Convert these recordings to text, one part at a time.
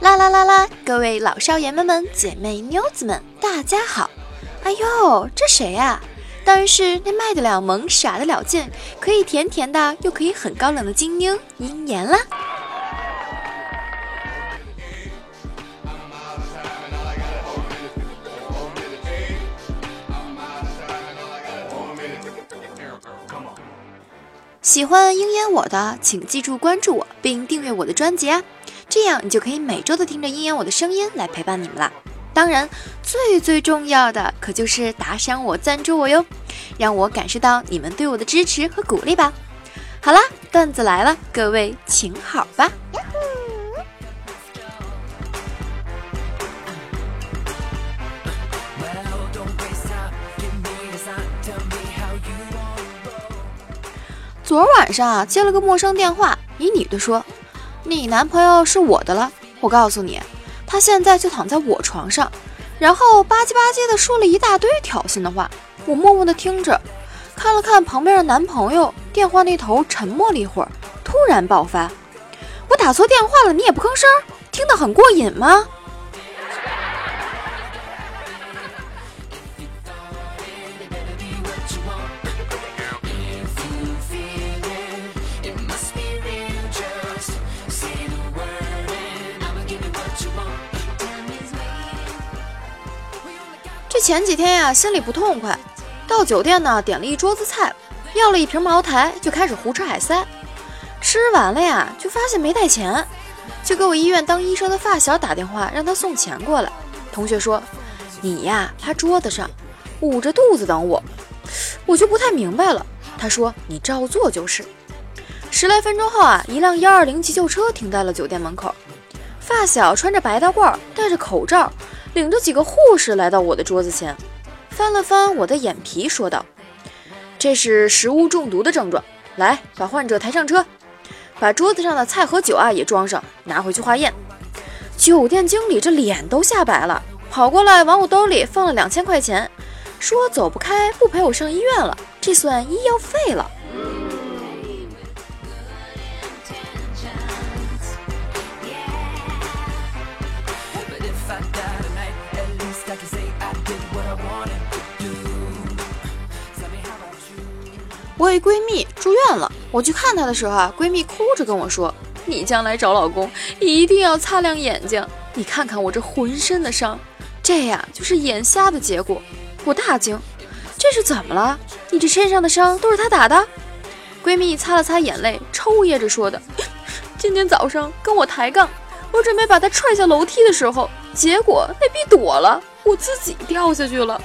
啦啦啦啦！各位老少爷们们、姐妹妞子们，大家好！哎呦，这谁呀？当然是那卖得了萌、耍得了贱、可以甜甜的又可以很高冷的精英鹰眼啦！喜欢鹰眼我的，请记住关注我并订阅我的专辑啊，这样你就可以每周都听着鹰眼我的声音来陪伴你们了。当然，最最重要的可就是打赏我、赞助我哟，让我感受到你们对我的支持和鼓励吧。好啦，段子来了，各位请好吧。昨晚上啊，接了个陌生电话，一女的说：“你男朋友是我的了。”我告诉你，他现在就躺在我床上，然后吧唧吧唧的说了一大堆挑衅的话。我默默的听着，看了看旁边的男朋友，电话那头沉默了一会儿，突然爆发：“我打错电话了，你也不吭声，听得很过瘾吗？”前几天呀，心里不痛快，到酒店呢，点了一桌子菜，要了一瓶茅台，就开始胡吃海塞。吃完了呀，就发现没带钱，就给我医院当医生的发小打电话，让他送钱过来。同学说：“你呀，趴桌子上，捂着肚子等我。”我就不太明白了。他说：“你照做就是。”十来分钟后啊，一辆幺二零急救车停在了酒店门口，发小穿着白大褂，戴着口罩。领着几个护士来到我的桌子前，翻了翻我的眼皮，说道：“这是食物中毒的症状，来把患者抬上车，把桌子上的菜和酒啊也装上，拿回去化验。”酒店经理这脸都吓白了，跑过来往我兜里放了两千块钱，说走不开不陪我上医院了，这算医药费了。我一闺蜜住院了，我去看她的时候啊，闺蜜哭着跟我说：“你将来找老公一定要擦亮眼睛，你看看我这浑身的伤，这呀就是眼瞎的结果。”我大惊：“这是怎么了？你这身上的伤都是他打的？”闺蜜擦了擦眼泪，抽噎着说的：“今天早上跟我抬杠，我准备把他踹下楼梯的时候，结果那逼躲了，我自己掉下去了。”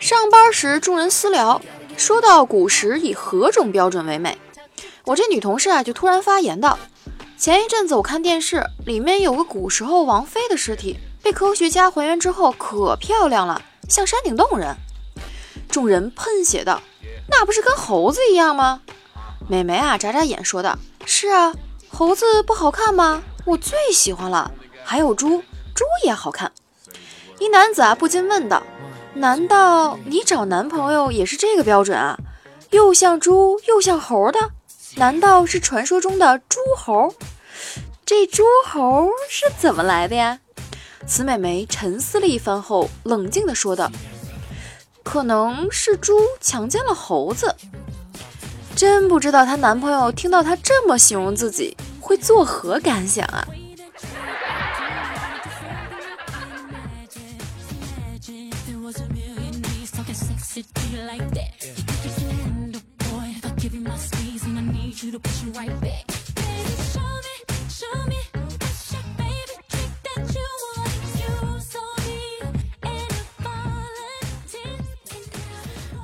上班时，众人私聊，说到古时以何种标准为美？我这女同事啊，就突然发言道：“前一阵子我看电视，里面有个古时候王妃的尸体，被科学家还原之后，可漂亮了，像山顶洞人。”众人喷血道：“那不是跟猴子一样吗？”美眉啊，眨眨眼说道：“是啊，猴子不好看吗？我最喜欢了，还有猪，猪也好看。”一男子啊，不禁问道。难道你找男朋友也是这个标准啊？又像猪又像猴的？难道是传说中的猪猴？这猪猴是怎么来的呀？此美眉沉思了一番后，冷静地说道：“可能是猪强奸了猴子。”真不知道她男朋友听到她这么形容自己会作何感想啊？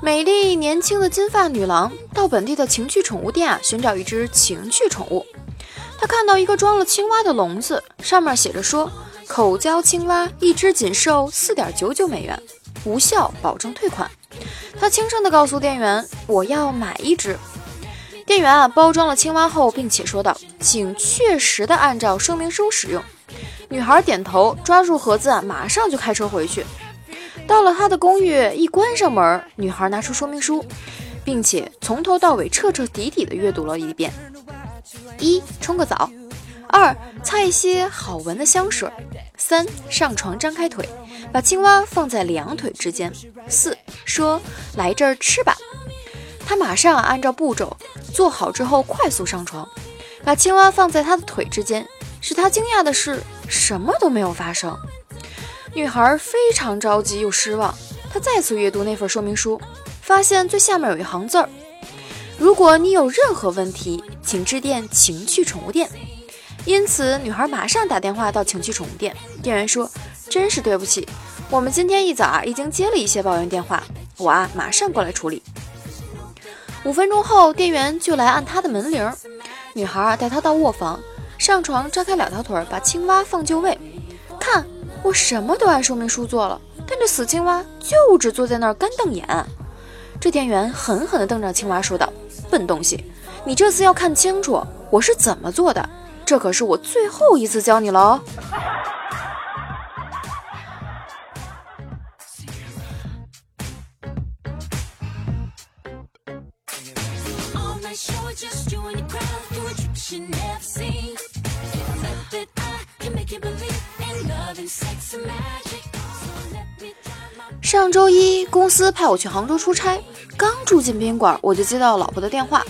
美丽年轻的金发女郎到本地的情趣宠物店啊，寻找一只情趣宠物。她看到一个装了青蛙的笼子，上面写着说：“口交青蛙一只仅售四点九九美元，无效，保证退款。他轻声的告诉店员：“我要买一只。”店员啊，包装了青蛙后，并且说道：“请确实的按照说明书使用。”女孩点头，抓住盒子，马上就开车回去。到了她的公寓，一关上门，女孩拿出说明书，并且从头到尾彻彻底底的阅读了一遍：一、冲个澡；二、擦一些好闻的香水；三、上床张开腿，把青蛙放在两腿之间；四、说来这儿吃吧。他马上按照步骤做好之后，快速上床，把青蛙放在他的腿之间。使他惊讶的是，什么都没有发生。女孩非常着急又失望，她再次阅读那份说明书，发现最下面有一行字儿：“如果你有任何问题，请致电情趣宠物店。”因此，女孩马上打电话到情趣宠物店。店员说：“真是对不起，我们今天一早啊已经接了一些抱怨电话，我啊马上过来处理。”五分钟后，店员就来按他的门铃。女孩带他到卧房。上床，张开两条腿，把青蛙放就位。看，我什么都按说明书做了，但这死青蛙就只坐在那儿干瞪眼。这店员狠狠地瞪着青蛙，说道：“笨东西，你这次要看清楚我是怎么做的，这可是我最后一次教你了哦。”上周一，公司派我去杭州出差，刚住进宾馆，我就接到老婆的电话：“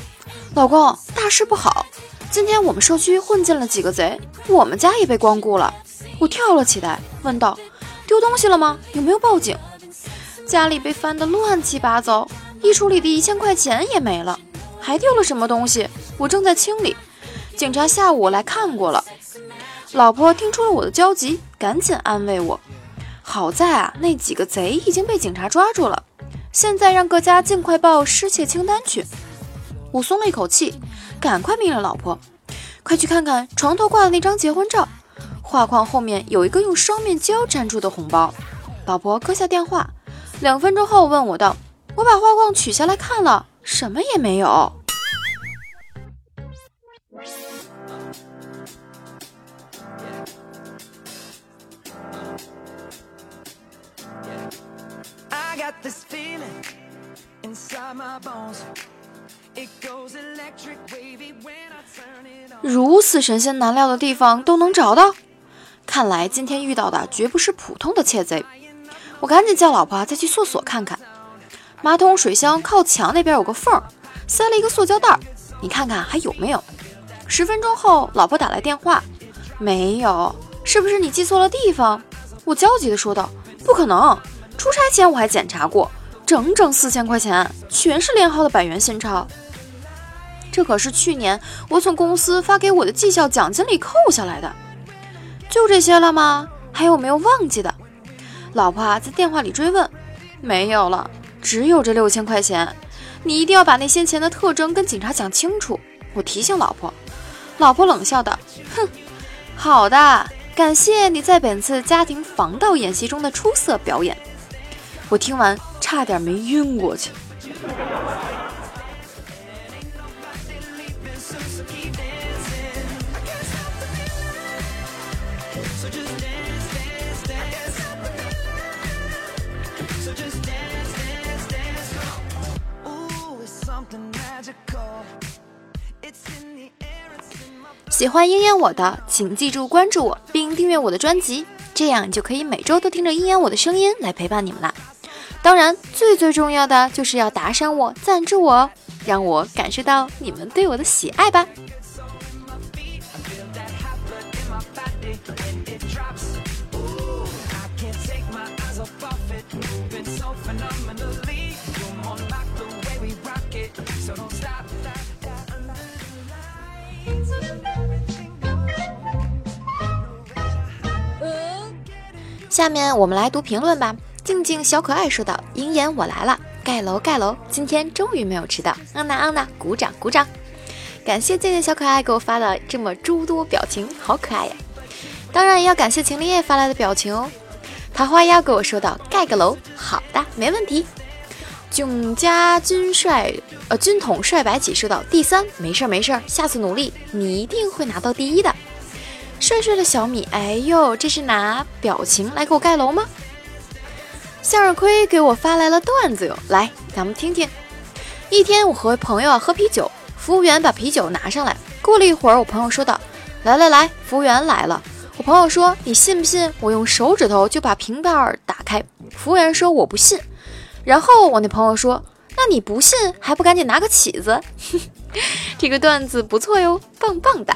老公，大事不好！今天我们社区混进了几个贼，我们家也被光顾了。”我跳了起来，问道：“丢东西了吗？有没有报警？”家里被翻得乱七八糟，衣橱里的一千块钱也没了，还丢了什么东西？我正在清理。警察下午来看过了。老婆听出了我的焦急，赶紧安慰我。好在啊，那几个贼已经被警察抓住了。现在让各家尽快报失窃清单去。我松了一口气，赶快命令老婆：“快去看看床头挂的那张结婚照，画框后面有一个用双面胶粘住的红包。”老婆搁下电话，两分钟后问我道：“我把画框取下来看了，什么也没有。”如此神仙难料的地方都能找到，看来今天遇到的绝不是普通的窃贼。我赶紧叫老婆再去厕所看看，马桶水箱靠墙那边有个缝，塞了一个塑胶袋，你看看还有没有？十分钟后，老婆打来电话，没有，是不是你记错了地方？我焦急地说道：“不可能，出差前我还检查过。”整整四千块钱，全是连号的百元新钞。这可是去年我从公司发给我的绩效奖金里扣下来的。就这些了吗？还有没有忘记的？老婆啊，在电话里追问。没有了，只有这六千块钱。你一定要把那些钱的特征跟警察讲清楚。我提醒老婆。老婆冷笑道：“哼，好的，感谢你在本次家庭防盗演习中的出色表演。”我听完。差点没晕过去。喜欢鹰眼我的，请记住关注我并订阅我的专辑，这样就可以每周都听着鹰眼我的声音来陪伴你们啦。当然，最最重要的就是要打赏我、赞助我，让我感受到你们对我的喜爱吧。下面我们来读评论吧。静静小可爱说道：“鹰眼我来了，盖楼盖楼，今天终于没有迟到。”安娜安娜，鼓掌鼓掌！感谢静静小可爱给我发的这么诸多表情，好可爱呀！当然也要感谢秦林叶发来的表情哦。桃花妖给我说道：“盖个楼，好的，没问题。”囧家军帅，呃，军统帅白起说道：“第三，没事儿没事儿，下次努力，你一定会拿到第一的。”帅帅的小米，哎呦，这是拿表情来给我盖楼吗？向日葵给我发来了段子哟，来，咱们听听。一天，我和朋友啊喝啤酒，服务员把啤酒拿上来。过了一会儿，我朋友说道：“来来来，服务员来了。”我朋友说：“你信不信我用手指头就把瓶盖打开？”服务员说：“我不信。”然后我那朋友说：“那你不信还不赶紧拿个起子？” 这个段子不错哟，棒棒的。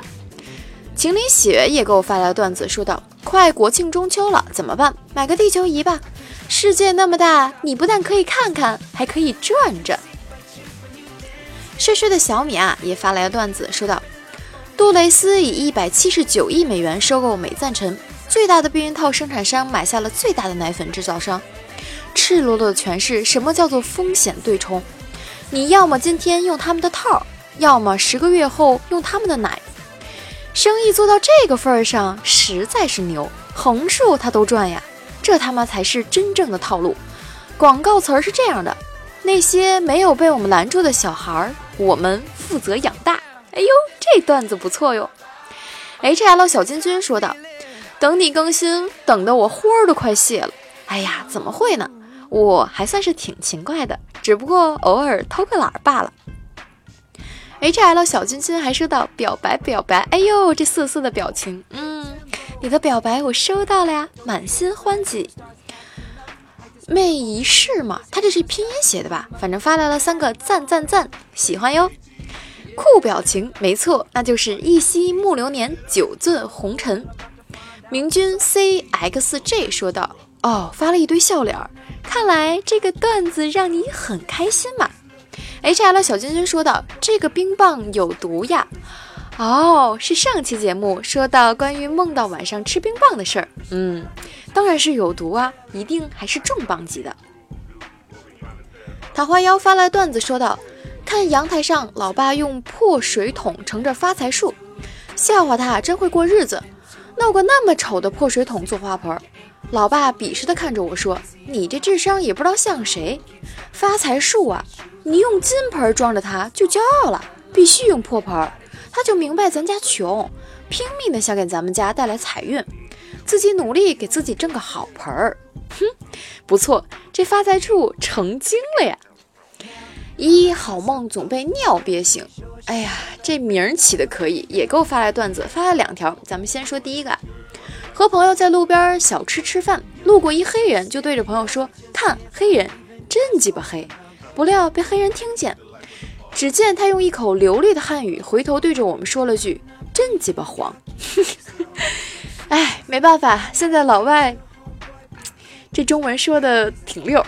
秦林雪也给我发来了段子，说道：“快国庆中秋了，怎么办？买个地球仪吧。世界那么大，你不但可以看看，还可以转转。”帅帅的小米啊，也发来了段子，说道。杜蕾斯以一百七十九亿美元收购美赞臣，最大的避孕套生产商买下了最大的奶粉制造商，赤裸裸的诠释什么叫做风险对冲。你要么今天用他们的套，要么十个月后用他们的奶。生意做到这个份儿上，实在是牛，横竖他都赚呀。这他妈才是真正的套路。广告词儿是这样的：那些没有被我们拦住的小孩儿，我们负责养大。哎呦，这段子不错哟！H L 小金君说道：“等你更新，等得我花儿都快谢了。”哎呀，怎么会呢？我还算是挺勤快的，只不过偶尔偷个懒罢了。H L 小金君还说道：“表白表白，哎呦，这涩涩的表情，嗯，你的表白我收到了呀，满心欢喜。”魅一世嘛，他这是拼音写的吧？反正发来了三个赞赞赞，喜欢哟。酷表情，没错，那就是一夕暮流年，酒醉红尘。明君 cxj 说道：“哦，发了一堆笑脸儿，看来这个段子让你很开心嘛。”hl 小君君说道：“这个冰棒有毒呀。”哦，是上期节目说到关于梦到晚上吃冰棒的事儿。嗯，当然是有毒啊，一定还是重磅级的。桃花妖发来段子说道。看阳台上，老爸用破水桶盛着发财树，笑话他真会过日子，弄个那么丑的破水桶做花盆。老爸鄙视的看着我说：“你这智商也不知道像谁？发财树啊，你用金盆装着它就骄傲了，必须用破盆。他就明白咱家穷，拼命的想给咱们家带来财运，自己努力给自己挣个好盆儿。哼，不错，这发财树成精了呀。”一好梦总被尿憋醒，哎呀，这名儿起的可以，也给我发来段子，发了两条。咱们先说第一个，和朋友在路边小吃吃饭，路过一黑人，就对着朋友说：“看黑人真鸡巴黑。”不料被黑人听见，只见他用一口流利的汉语回头对着我们说了句：“真鸡巴黄。” 哎，没办法，现在老外这中文说的挺溜。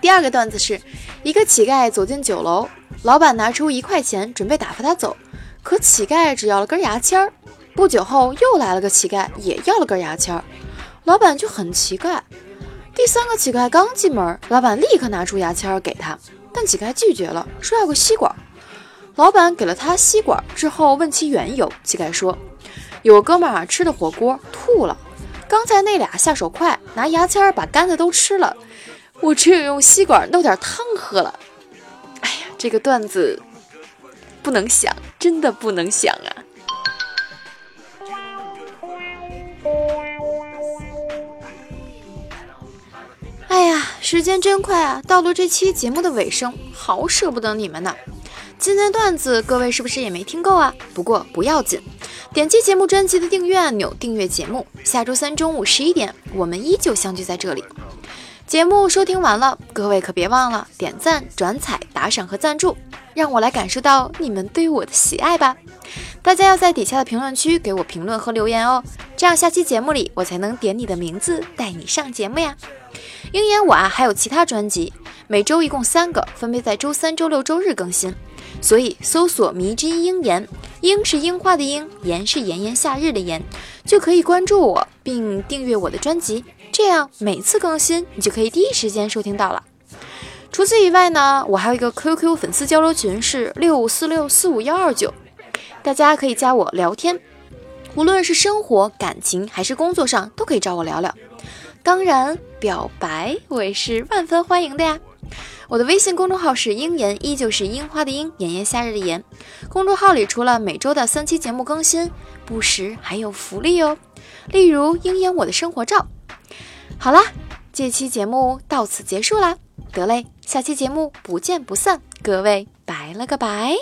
第二个段子是。一个乞丐走进酒楼，老板拿出一块钱准备打发他走，可乞丐只要了根牙签儿。不久后又来了个乞丐，也要了根牙签儿，老板就很奇怪。第三个乞丐刚进门，老板立刻拿出牙签儿给他，但乞丐拒绝了，说要个吸管。老板给了他吸管之后，问其缘由，乞丐说：“有哥们儿吃的火锅吐了，刚才那俩下手快，拿牙签把干的都吃了。”我只有用吸管弄点汤喝了。哎呀，这个段子不能想，真的不能想啊！时间真快啊，到了这期节目的尾声，好舍不得你们呢。今天段子各位是不是也没听够啊？不过不要紧，点击节目专辑的订阅按钮，订阅节目。下周三中午十一点，我们依旧相聚在这里。节目收听完了，各位可别忘了点赞、转采、打赏和赞助，让我来感受到你们对我的喜爱吧！大家要在底下的评论区给我评论和留言哦，这样下期节目里我才能点你的名字带你上节目呀。鹰眼我啊还有其他专辑，每周一共三个，分别在周三、周六、周日更新，所以搜索“迷之鹰眼”，樱是樱花的樱，炎是炎炎夏日的炎，就可以关注我并订阅我的专辑。这样每次更新，你就可以第一时间收听到了。除此以外呢，我还有一个 QQ 粉丝交流群，是六五四六四五幺二九，大家可以加我聊天。无论是生活、感情还是工作上，都可以找我聊聊。当然，表白我也是万分欢迎的呀。我的微信公众号是樱言，依旧是樱花的樱，炎炎夏日的炎。公众号里除了每周的三期节目更新，不时还有福利哦，例如樱言我的生活照。好啦，这期节目到此结束啦，得嘞，下期节目不见不散，各位拜了个拜。